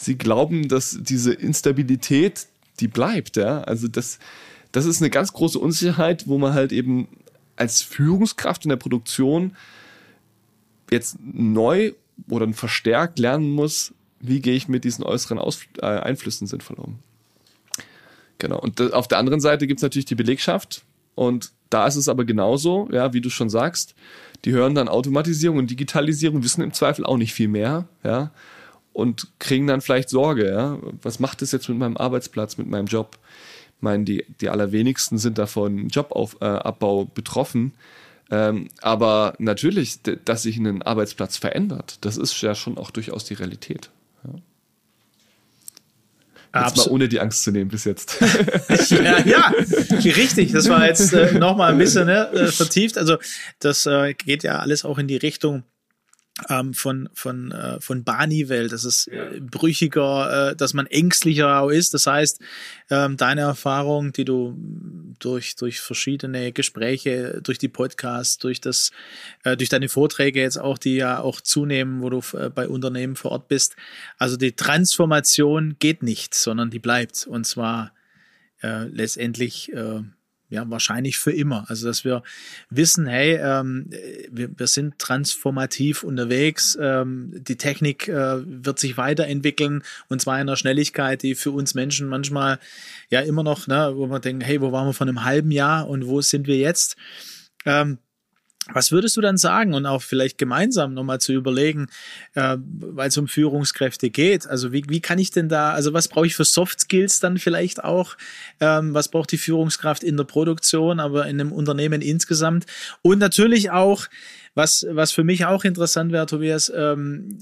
sie glauben, dass diese Instabilität, die bleibt, ja. Also das, das ist eine ganz große Unsicherheit, wo man halt eben als Führungskraft in der Produktion jetzt neu oder verstärkt lernen muss, wie gehe ich mit diesen äußeren Aus äh, Einflüssen sinnvoll um. Genau. Und auf der anderen Seite gibt es natürlich die Belegschaft. Und da ist es aber genauso, ja, wie du schon sagst, die hören dann Automatisierung und Digitalisierung, wissen im Zweifel auch nicht viel mehr, ja, und kriegen dann vielleicht Sorge, ja. Was macht das jetzt mit meinem Arbeitsplatz, mit meinem Job? Ich meine, die, die allerwenigsten sind davon Jobabbau äh, betroffen. Ähm, aber natürlich, dass sich ein Arbeitsplatz verändert, das ist ja schon auch durchaus die Realität. Ja. Jetzt mal ohne die Angst zu nehmen bis jetzt. ja, ja, richtig. Das war jetzt äh, nochmal ein bisschen ne, äh, vertieft. Also das äh, geht ja alles auch in die Richtung ähm, von von äh, von Barney-Welt. Das ist äh, brüchiger, äh, dass man ängstlicher auch ist. Das heißt, ähm, deine Erfahrung, die du durch durch verschiedene Gespräche, durch die Podcasts, durch das, äh, durch deine Vorträge jetzt auch, die ja auch zunehmen, wo du äh, bei Unternehmen vor Ort bist. Also die Transformation geht nicht, sondern die bleibt und zwar äh, letztendlich äh, ja, wahrscheinlich für immer. Also, dass wir wissen, hey, ähm, wir, wir sind transformativ unterwegs, ähm, die Technik äh, wird sich weiterentwickeln und zwar in einer Schnelligkeit, die für uns Menschen manchmal ja immer noch, ne, wo man denkt, hey, wo waren wir vor einem halben Jahr und wo sind wir jetzt? Ähm, was würdest du dann sagen und auch vielleicht gemeinsam nochmal zu überlegen, äh, weil es um Führungskräfte geht? Also wie, wie kann ich denn da, also was brauche ich für Soft Skills dann vielleicht auch? Ähm, was braucht die Führungskraft in der Produktion, aber in einem Unternehmen insgesamt? Und natürlich auch, was, was für mich auch interessant wäre, Tobias, ähm,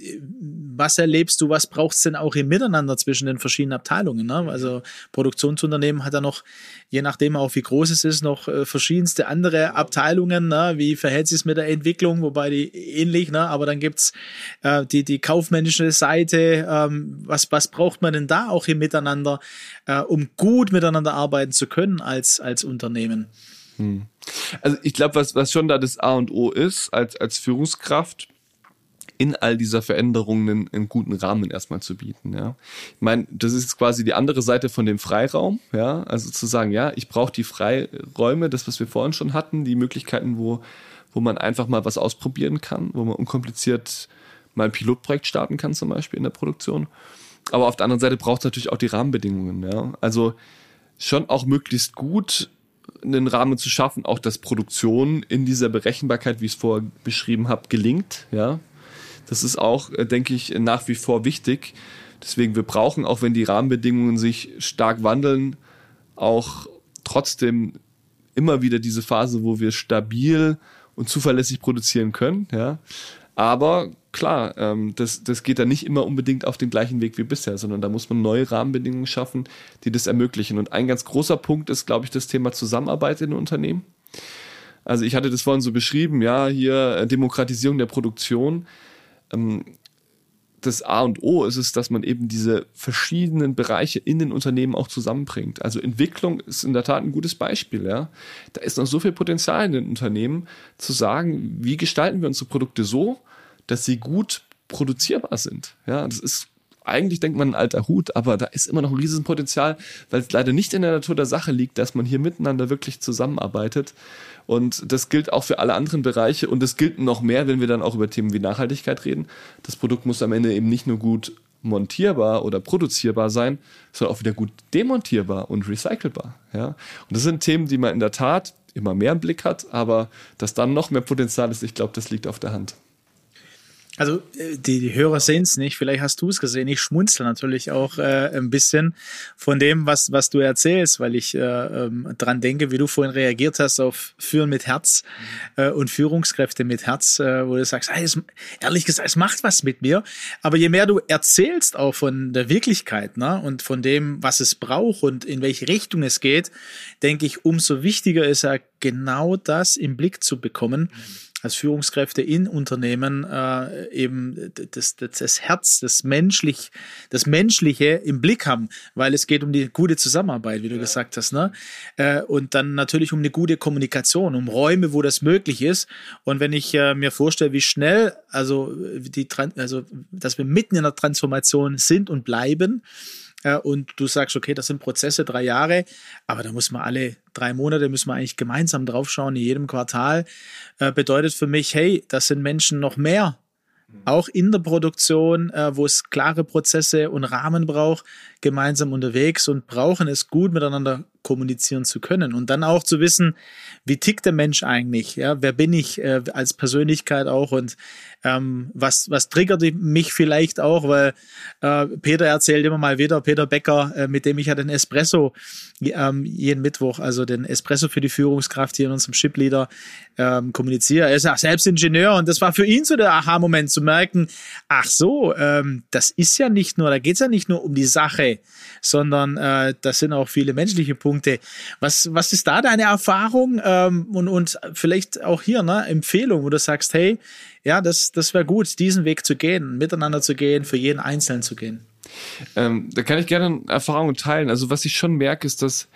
was erlebst du, was braucht es denn auch im Miteinander zwischen den verschiedenen Abteilungen? Ne? Also Produktionsunternehmen hat ja noch, je nachdem auch wie groß es ist, noch äh, verschiedenste andere Abteilungen. Ne? Wie verhält sich es mit der Entwicklung, wobei die ähnlich, ne? aber dann gibt's äh, die, die kaufmännische Seite. Ähm, was, was braucht man denn da auch im Miteinander, äh, um gut miteinander arbeiten zu können als, als Unternehmen? Hm. Also ich glaube, was, was schon da das A und O ist, als, als Führungskraft, in all dieser Veränderungen einen, einen, guten Rahmen erstmal zu bieten. Ja, ich meine, das ist quasi die andere Seite von dem Freiraum. Ja, also zu sagen, ja, ich brauche die Freiräume, das was wir vorhin schon hatten, die Möglichkeiten, wo wo man einfach mal was ausprobieren kann, wo man unkompliziert mal ein Pilotprojekt starten kann, zum Beispiel in der Produktion. Aber auf der anderen Seite braucht es natürlich auch die Rahmenbedingungen. Ja, also schon auch möglichst gut einen Rahmen zu schaffen, auch dass Produktion in dieser Berechenbarkeit, wie ich es vorher beschrieben habe, gelingt. Ja, das ist auch, äh, denke ich, nach wie vor wichtig. Deswegen, wir brauchen, auch wenn die Rahmenbedingungen sich stark wandeln, auch trotzdem immer wieder diese Phase, wo wir stabil und zuverlässig produzieren können. Ja, aber klar, ähm, das, das geht dann nicht immer unbedingt auf den gleichen Weg wie bisher, sondern da muss man neue Rahmenbedingungen schaffen, die das ermöglichen. Und ein ganz großer Punkt ist, glaube ich, das Thema Zusammenarbeit in Unternehmen. Also ich hatte das vorhin so beschrieben, ja, hier äh, Demokratisierung der Produktion. Ähm, das A und O ist es, dass man eben diese verschiedenen Bereiche in den Unternehmen auch zusammenbringt. Also Entwicklung ist in der Tat ein gutes Beispiel. Ja. Da ist noch so viel Potenzial in den Unternehmen, zu sagen, wie gestalten wir unsere Produkte so, dass sie gut produzierbar sind. Ja, das ist eigentlich denkt man ein alter Hut, aber da ist immer noch ein riesen Potenzial, weil es leider nicht in der Natur der Sache liegt, dass man hier miteinander wirklich zusammenarbeitet und das gilt auch für alle anderen Bereiche und das gilt noch mehr, wenn wir dann auch über Themen wie Nachhaltigkeit reden. Das Produkt muss am Ende eben nicht nur gut montierbar oder produzierbar sein, sondern auch wieder gut demontierbar und recycelbar. Ja? Und das sind Themen, die man in der Tat immer mehr im Blick hat, aber dass dann noch mehr Potenzial ist, ich glaube, das liegt auf der Hand. Also äh, die, die Hörer sehen es nicht, vielleicht hast du es gesehen. Ich schmunzel natürlich auch äh, ein bisschen von dem, was, was du erzählst, weil ich äh, ähm, dran denke, wie du vorhin reagiert hast auf Führen mit Herz äh, und Führungskräfte mit Herz, äh, wo du sagst, hey, es, ehrlich gesagt, es macht was mit mir. Aber je mehr du erzählst auch von der Wirklichkeit ne, und von dem, was es braucht und in welche Richtung es geht, denke ich, umso wichtiger ist ja genau das im Blick zu bekommen. Mhm als Führungskräfte in Unternehmen äh, eben das, das, das Herz, das menschlich, das Menschliche im Blick haben, weil es geht um die gute Zusammenarbeit, wie du ja. gesagt hast, ne? Äh, und dann natürlich um eine gute Kommunikation, um Räume, wo das möglich ist. Und wenn ich äh, mir vorstelle, wie schnell, also die, also dass wir mitten in der Transformation sind und bleiben, äh, und du sagst, okay, das sind Prozesse, drei Jahre, aber da muss man alle drei Monate, müssen wir eigentlich gemeinsam draufschauen, in jedem Quartal, äh, bedeutet für mich, hey, das sind Menschen noch mehr. Auch in der Produktion, äh, wo es klare Prozesse und Rahmen braucht, gemeinsam unterwegs und brauchen es gut miteinander kommunizieren zu können und dann auch zu wissen, wie tickt der Mensch eigentlich, ja, wer bin ich äh, als Persönlichkeit auch und ähm, was, was triggert mich vielleicht auch, weil äh, Peter erzählt immer mal wieder, Peter Becker, äh, mit dem ich ja den Espresso ähm, jeden Mittwoch, also den Espresso für die Führungskraft hier in unserem Shipleader ähm, kommuniziere. Er ist ja selbst Ingenieur und das war für ihn so der Aha-Moment zu merken, ach so, ähm, das ist ja nicht nur, da geht es ja nicht nur um die Sache, sondern äh, das sind auch viele menschliche Punkte. Was, was ist da deine Erfahrung ähm, und, und vielleicht auch hier ne, Empfehlung, wo du sagst, hey, ja, das, das wäre gut, diesen Weg zu gehen, miteinander zu gehen, für jeden Einzelnen zu gehen. Ähm, da kann ich gerne Erfahrungen teilen. Also was ich schon merke, ist, dass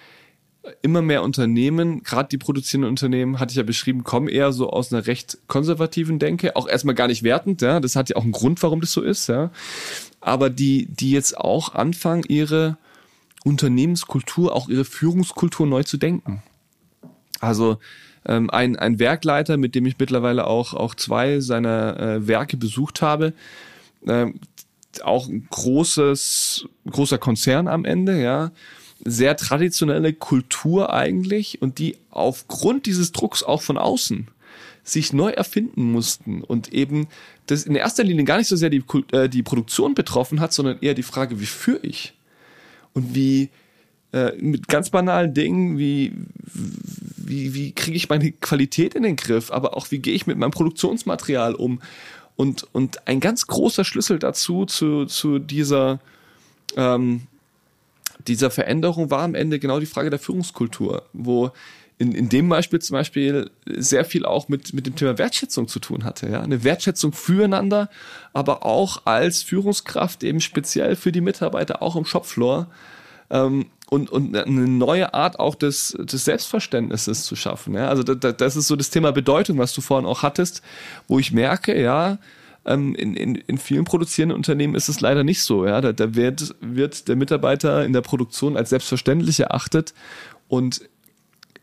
immer mehr Unternehmen, gerade die produzierenden Unternehmen, hatte ich ja beschrieben, kommen eher so aus einer recht konservativen Denke, auch erstmal gar nicht wertend, ja, das hat ja auch einen Grund, warum das so ist, ja. Aber die, die jetzt auch anfangen, ihre Unternehmenskultur, auch ihre Führungskultur neu zu denken. Also ähm, ein, ein Werkleiter, mit dem ich mittlerweile auch, auch zwei seiner äh, Werke besucht habe, ähm, auch ein großes, großer Konzern am Ende, ja, sehr traditionelle Kultur eigentlich und die aufgrund dieses Drucks auch von außen sich neu erfinden mussten und eben das in erster Linie gar nicht so sehr die, äh, die Produktion betroffen hat, sondern eher die Frage, wie führe ich? Und wie, äh, mit ganz banalen Dingen wie, wie, wie kriege ich meine Qualität in den Griff, aber auch wie gehe ich mit meinem Produktionsmaterial um. Und, und ein ganz großer Schlüssel dazu, zu, zu dieser, ähm, dieser Veränderung war am Ende genau die Frage der Führungskultur, wo in, in dem Beispiel zum Beispiel sehr viel auch mit, mit dem Thema Wertschätzung zu tun hatte. Ja? Eine Wertschätzung füreinander, aber auch als Führungskraft eben speziell für die Mitarbeiter, auch im Shopfloor. Ähm, und, und eine neue Art auch des, des Selbstverständnisses zu schaffen. Ja? Also da, das ist so das Thema Bedeutung, was du vorhin auch hattest, wo ich merke, ja, ähm, in, in, in vielen produzierenden Unternehmen ist es leider nicht so. Ja? Da, da wird, wird der Mitarbeiter in der Produktion als selbstverständlich erachtet und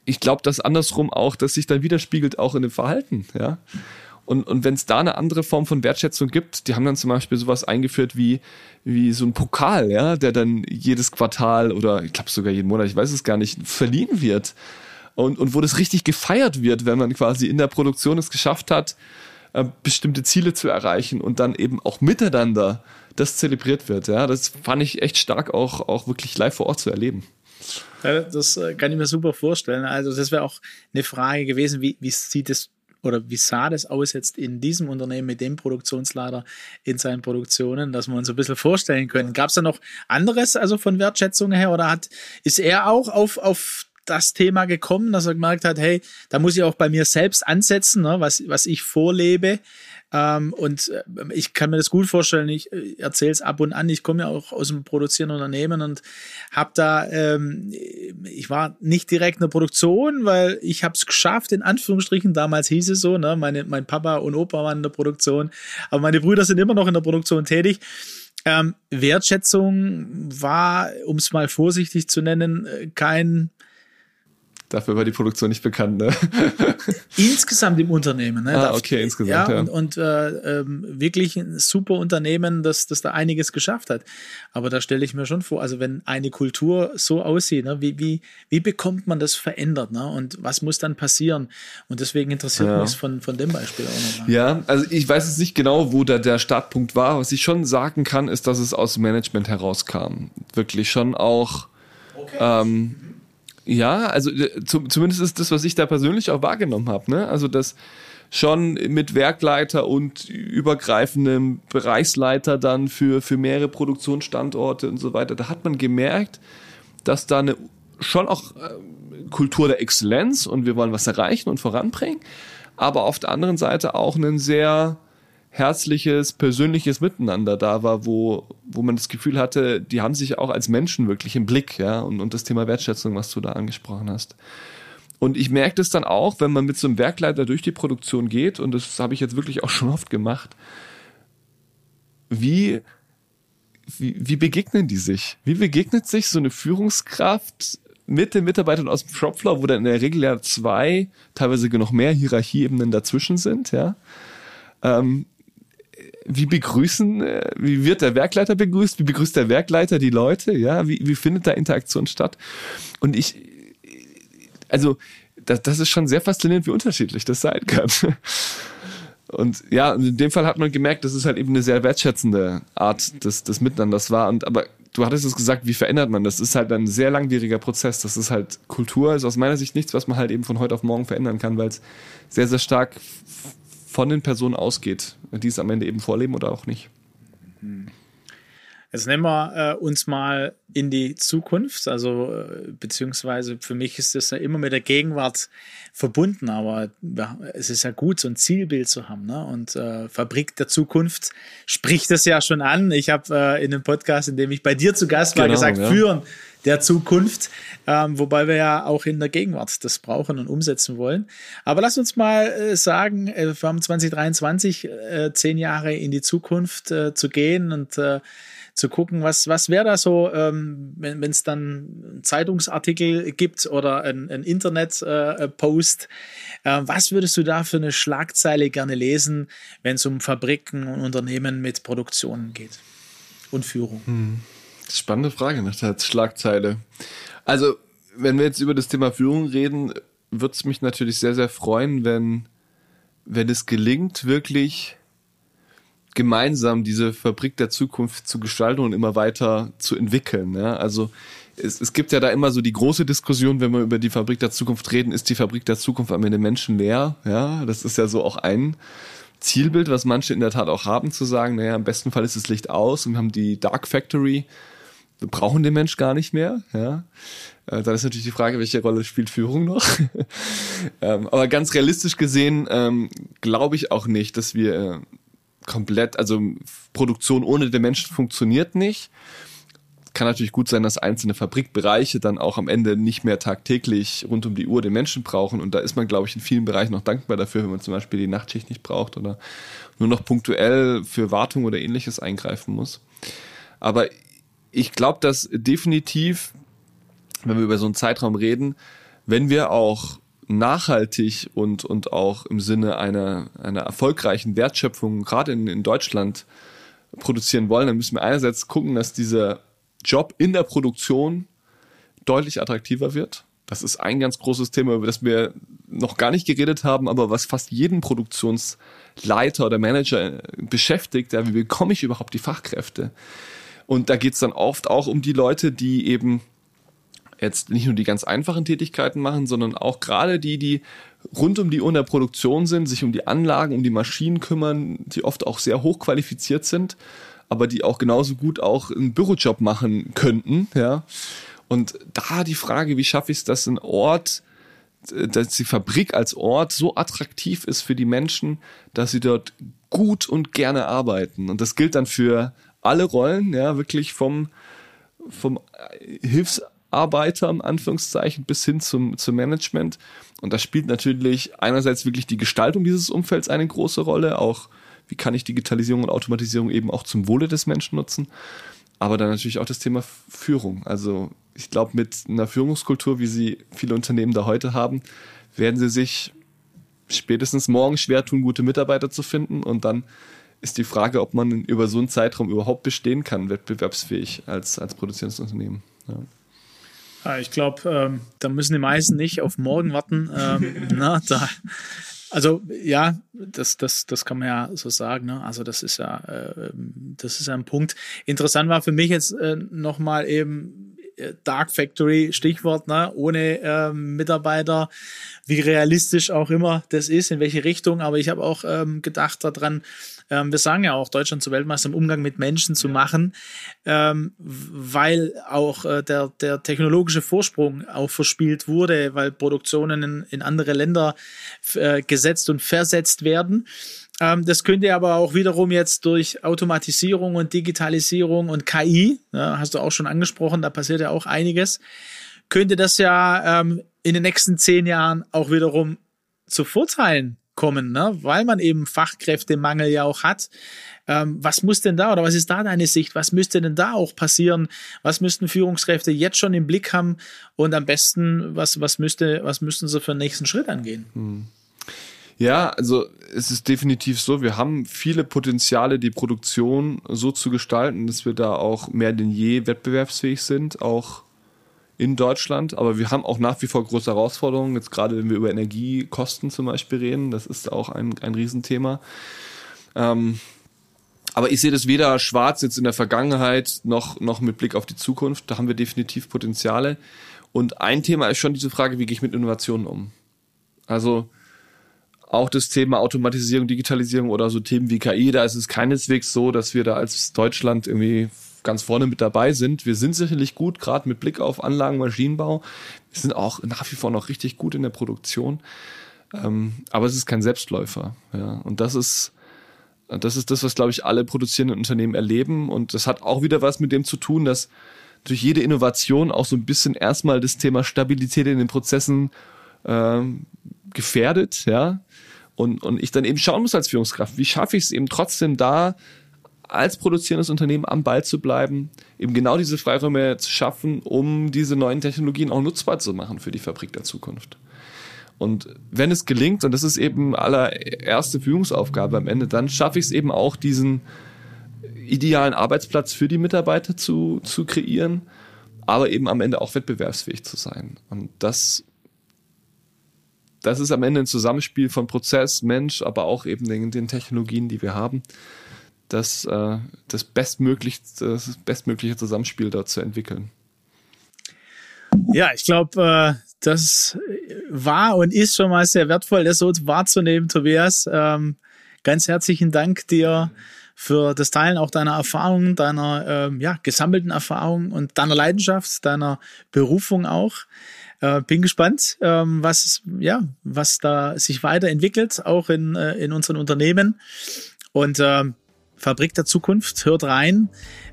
ich glaube, dass andersrum auch, dass sich dann widerspiegelt auch in dem Verhalten. Ja? Und, und wenn es da eine andere Form von Wertschätzung gibt, die haben dann zum Beispiel sowas eingeführt wie, wie so ein Pokal, ja, der dann jedes Quartal oder ich glaube sogar jeden Monat, ich weiß es gar nicht, verliehen wird. Und, und wo das richtig gefeiert wird, wenn man quasi in der Produktion es geschafft hat, äh, bestimmte Ziele zu erreichen und dann eben auch miteinander das zelebriert wird. Ja, das fand ich echt stark auch, auch wirklich live vor Ort zu erleben. Das äh, kann ich mir super vorstellen. Also das wäre auch eine Frage gewesen, wie, wie sieht es oder wie sah das aus jetzt in diesem Unternehmen mit dem Produktionsleiter in seinen Produktionen, dass wir uns ein bisschen vorstellen können. Gab es da noch anderes, also von Wertschätzung her, oder hat, ist er auch auf, auf das Thema gekommen, dass er gemerkt hat, hey, da muss ich auch bei mir selbst ansetzen, ne, was, was ich vorlebe. Ähm, und äh, ich kann mir das gut vorstellen, ich äh, erzähle es ab und an, ich komme ja auch aus dem produzierenden Unternehmen und habe da, ähm, ich war nicht direkt in der Produktion, weil ich habe es geschafft, in Anführungsstrichen, damals hieß es so, ne, meine, mein Papa und Opa waren in der Produktion, aber meine Brüder sind immer noch in der Produktion tätig. Ähm, Wertschätzung war, um es mal vorsichtig zu nennen, äh, kein Dafür war die Produktion nicht bekannt, ne? Insgesamt im Unternehmen, ne? Ah, okay, insgesamt, ja. ja. Und, und äh, ähm, wirklich ein super Unternehmen, das, das da einiges geschafft hat. Aber da stelle ich mir schon vor, also wenn eine Kultur so aussieht, ne, wie, wie, wie bekommt man das verändert, ne? Und was muss dann passieren? Und deswegen interessiert Ja. mich von, von dem Beispiel auch nochmal. Ja, also ich weiß jetzt nicht genau, wo da der Startpunkt war. Was ich schon sagen kann, ist, dass es aus dem Management herauskam. Wirklich schon auch. Ähm, ja, also äh, zum, zumindest ist das, was ich da persönlich auch wahrgenommen habe. Ne? Also das schon mit Werkleiter und übergreifendem Bereichsleiter dann für, für mehrere Produktionsstandorte und so weiter. Da hat man gemerkt, dass da eine schon auch äh, Kultur der Exzellenz und wir wollen was erreichen und voranbringen, aber auf der anderen Seite auch ein sehr herzliches, persönliches Miteinander da war, wo, wo man das Gefühl hatte, die haben sich auch als Menschen wirklich im Blick, ja, und, und das Thema Wertschätzung, was du da angesprochen hast. Und ich merke das dann auch, wenn man mit so einem Werkleiter durch die Produktion geht, und das habe ich jetzt wirklich auch schon oft gemacht, wie, wie, wie begegnen die sich? Wie begegnet sich so eine Führungskraft mit den Mitarbeitern aus dem Shopfloor, wo dann in der Regel ja zwei, teilweise noch mehr Hierarchieebenen dazwischen sind, ja? Ähm, wie begrüßen, äh, wie wird der Werkleiter begrüßt? Wie begrüßt der Werkleiter die Leute? Ja, wie, wie findet da Interaktion statt? Und ich, also, das, das ist schon sehr faszinierend, wie unterschiedlich das sein kann. Und ja, in dem Fall hat man gemerkt, dass es halt eben eine sehr wertschätzende Art des, des Miteinanders war. Und aber du hattest es gesagt, wie verändert man das? Das ist halt ein sehr langwieriger Prozess. Das ist halt Kultur, ist aus meiner Sicht nichts, was man halt eben von heute auf morgen verändern kann, weil es sehr, sehr stark von den Personen ausgeht, die es am Ende eben vorleben oder auch nicht. Jetzt nehmen wir äh, uns mal in die Zukunft, also äh, beziehungsweise für mich ist das ja immer mit der Gegenwart verbunden, aber ja, es ist ja gut, so ein Zielbild zu haben. Ne? Und äh, Fabrik der Zukunft spricht das ja schon an. Ich habe äh, in einem Podcast, in dem ich bei dir zu Gast war, Genau, gesagt, ja. führen der Zukunft, ähm, wobei wir ja auch in der Gegenwart das brauchen und umsetzen wollen. Aber lass uns mal äh, sagen, äh, wir haben 2023 äh, zehn Jahre in die Zukunft äh, zu gehen und äh, zu gucken, was, was wäre da so, ähm, wenn es dann einen Zeitungsartikel gibt oder ein, ein Internet-Post. Äh, was würdest du da für eine Schlagzeile gerne lesen, wenn es um Fabriken und Unternehmen mit Produktionen geht und Führung? Spannende Frage nach der Schlagzeile. Also, wenn wir jetzt über das Thema Führung reden, würde es mich natürlich sehr, sehr freuen, wenn, wenn es gelingt, wirklich gemeinsam diese Fabrik der Zukunft zu gestalten und immer weiter zu entwickeln. Ja? Also es, es gibt ja da immer so die große Diskussion, wenn wir über die Fabrik der Zukunft reden, ist die Fabrik der Zukunft am Ende menschenleer? Ja, das ist ja so auch ein Zielbild, was manche in der Tat auch haben, zu sagen, naja, im besten Fall ist das Licht aus und wir haben die Dark Factory. Wir brauchen den Mensch gar nicht mehr. Ja. Äh, Dann ist natürlich die Frage, welche Rolle spielt Führung noch? ähm, aber ganz realistisch gesehen ähm, glaube ich auch nicht, dass wir äh, komplett, also Produktion ohne den Menschen funktioniert nicht. Kann natürlich gut sein, dass einzelne Fabrikbereiche dann auch am Ende nicht mehr tagtäglich rund um die Uhr den Menschen brauchen. Und da ist man, glaube ich, in vielen Bereichen noch dankbar dafür, wenn man zum Beispiel die Nachtschicht nicht braucht oder nur noch punktuell für Wartung oder ähnliches eingreifen muss. Aber ich glaube, dass definitiv, wenn wir über so einen Zeitraum reden, wenn wir auch nachhaltig und, und auch im Sinne einer, einer erfolgreichen Wertschöpfung, gerade in, in Deutschland, produzieren wollen, dann müssen wir einerseits gucken, dass dieser Job in der Produktion deutlich attraktiver wird. Das ist ein ganz großes Thema, über das wir noch gar nicht geredet haben, aber was fast jeden Produktionsleiter oder Manager beschäftigt, ja, wie bekomme ich überhaupt die Fachkräfte? Und da geht's dann oft auch um die Leute, die eben jetzt nicht nur die ganz einfachen Tätigkeiten machen, sondern auch gerade die, die rund um die Uhr in der Produktion sind, sich um die Anlagen, um die Maschinen kümmern, die oft auch sehr hoch qualifiziert sind, aber die auch genauso gut auch einen Bürojob machen könnten, ja. Und da die Frage, wie schaffe ich es, dass ein Ort, dass die Fabrik als Ort so attraktiv ist für die Menschen, dass sie dort gut und gerne arbeiten. Und das gilt dann für alle Rollen, ja, wirklich vom, vom Hilfsarbeiter, im Anführungszeichen, bis hin zum, zum Management. Und da spielt natürlich einerseits wirklich die Gestaltung dieses Umfelds eine große Rolle, auch wie kann ich Digitalisierung und Automatisierung eben auch zum Wohle des Menschen nutzen. Aber dann natürlich auch das Thema Führung. Also ich glaube, mit einer Führungskultur, wie sie viele Unternehmen da heute haben, werden sie sich spätestens morgen schwer tun, gute Mitarbeiter zu finden. Und dann ist die Frage, ob man über so einen Zeitraum überhaupt bestehen kann, wettbewerbsfähig als, als produzierendes Unternehmen. Ja. Ich glaube, ähm, da müssen die meisten nicht auf morgen warten. Ähm, na, da, also ja, das, das, das kann man ja so sagen. Ne? Also das ist ja, äh, das ist ja ein Punkt. Interessant war für mich jetzt äh, nochmal eben Dark Factory, Stichwort, ne? ohne äh, Mitarbeiter, wie realistisch auch immer das ist, in welche Richtung. Aber ich habe auch ähm, gedacht daran, ähm, wir sagen ja auch, Deutschland zu Weltmeister im Umgang mit Menschen zu machen, ähm, weil auch äh, der, der technologische Vorsprung auch verspielt wurde, weil Produktionen in, in andere Länder äh, gesetzt und versetzt werden. Ähm, das könnte aber auch wiederum jetzt durch Automatisierung und Digitalisierung und KI, ja, hast du auch schon angesprochen, da passiert ja auch einiges, könnte das ja ähm, in den nächsten zehn Jahren auch wiederum zu Vorteilen kommen, ne? weil man eben Fachkräftemangel ja auch hat. Ähm, was muss denn da oder was ist da deine Sicht? Was müsste denn da auch passieren? Was müssten Führungskräfte jetzt schon im Blick haben? Und am besten, was, was, müsste, was müssten sie für den nächsten Schritt angehen? Hm. Ja, also es ist definitiv so, wir haben viele Potenziale, die Produktion so zu gestalten, dass wir da auch mehr denn je wettbewerbsfähig sind, auch in Deutschland, aber wir haben auch nach wie vor große Herausforderungen, jetzt gerade wenn wir über Energiekosten zum Beispiel reden, das ist auch ein, ein Riesenthema. Ähm, aber ich sehe das weder schwarz jetzt in der Vergangenheit noch, noch mit Blick auf die Zukunft. Da haben wir definitiv Potenziale. Und ein Thema ist schon diese Frage, wie gehe ich mit Innovationen um? Also auch das Thema Automatisierung, Digitalisierung oder so Themen wie KI, da ist es keineswegs so, dass wir da als Deutschland irgendwie ganz vorne mit dabei sind. Wir sind sicherlich gut, gerade mit Blick auf Anlagen, Maschinenbau. Wir sind auch nach wie vor noch richtig gut in der Produktion. Ähm, aber es ist kein Selbstläufer. Ja. Und das ist, das ist das, was, glaube ich, alle produzierenden Unternehmen erleben. Und das hat auch wieder was mit dem zu tun, dass durch jede Innovation auch so ein bisschen erstmal das Thema Stabilität in den Prozessen ähm, gefährdet, ja. Und, und ich dann eben schauen muss als Führungskraft, wie schaffe ich es eben trotzdem da, als produzierendes Unternehmen am Ball zu bleiben, eben genau diese Freiräume zu schaffen, um diese neuen Technologien auch nutzbar zu machen für die Fabrik der Zukunft. Und wenn es gelingt, und das ist eben allererste Führungsaufgabe am Ende, dann schaffe ich es eben auch, diesen idealen Arbeitsplatz für die Mitarbeiter zu, zu kreieren, aber eben am Ende auch wettbewerbsfähig zu sein. Und das, das ist am Ende ein Zusammenspiel von Prozess, Mensch, aber auch eben den, den Technologien, die wir haben das, äh, das, bestmöglich, das bestmögliche Zusammenspiel dort zu entwickeln. Ja, ich glaube, äh, das war und ist schon mal sehr wertvoll, das so wahrzunehmen, Tobias. Ähm, ganz herzlichen Dank dir für das Teilen auch deiner Erfahrungen, deiner ähm, ja, gesammelten Erfahrungen und deiner Leidenschaft, deiner Berufung auch. Äh, bin gespannt, ähm, was, ja, was da sich weiterentwickelt, auch in, äh, in unseren Unternehmen. Und ähm, Fabrik der Zukunft. Hört rein.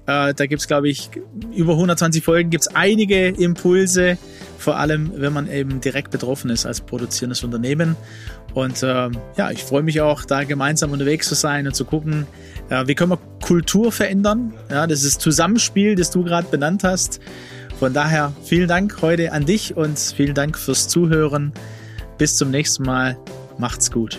Äh, da gibt's glaube ich, über 120 Folgen, gibt's einige Impulse, vor allem wenn man eben direkt betroffen ist als produzierendes Unternehmen. Und äh, ja, ich freue mich auch, da gemeinsam unterwegs zu sein und zu gucken, äh, wie können wir Kultur verändern. Ja, das ist Zusammenspiel, das du gerade benannt hast. Von daher vielen Dank heute an dich und vielen Dank fürs Zuhören. Bis zum nächsten Mal. Macht's gut.